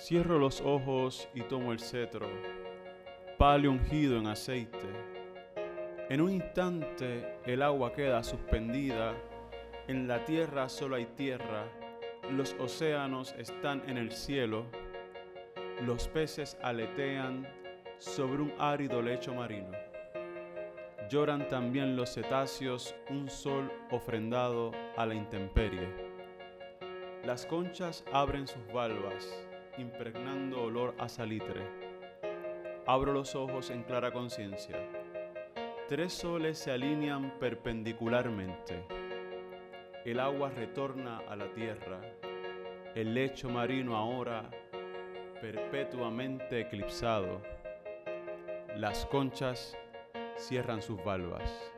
Cierro los ojos y tomo el cetro, palio ungido en aceite. En un instante el agua queda suspendida, en la tierra solo hay tierra, los océanos están en el cielo, los peces aletean sobre un árido lecho marino. Lloran también los cetáceos un sol ofrendado a la intemperie. Las conchas abren sus valvas impregnando olor a salitre. Abro los ojos en clara conciencia. Tres soles se alinean perpendicularmente. El agua retorna a la tierra. El lecho marino ahora perpetuamente eclipsado. Las conchas cierran sus valvas.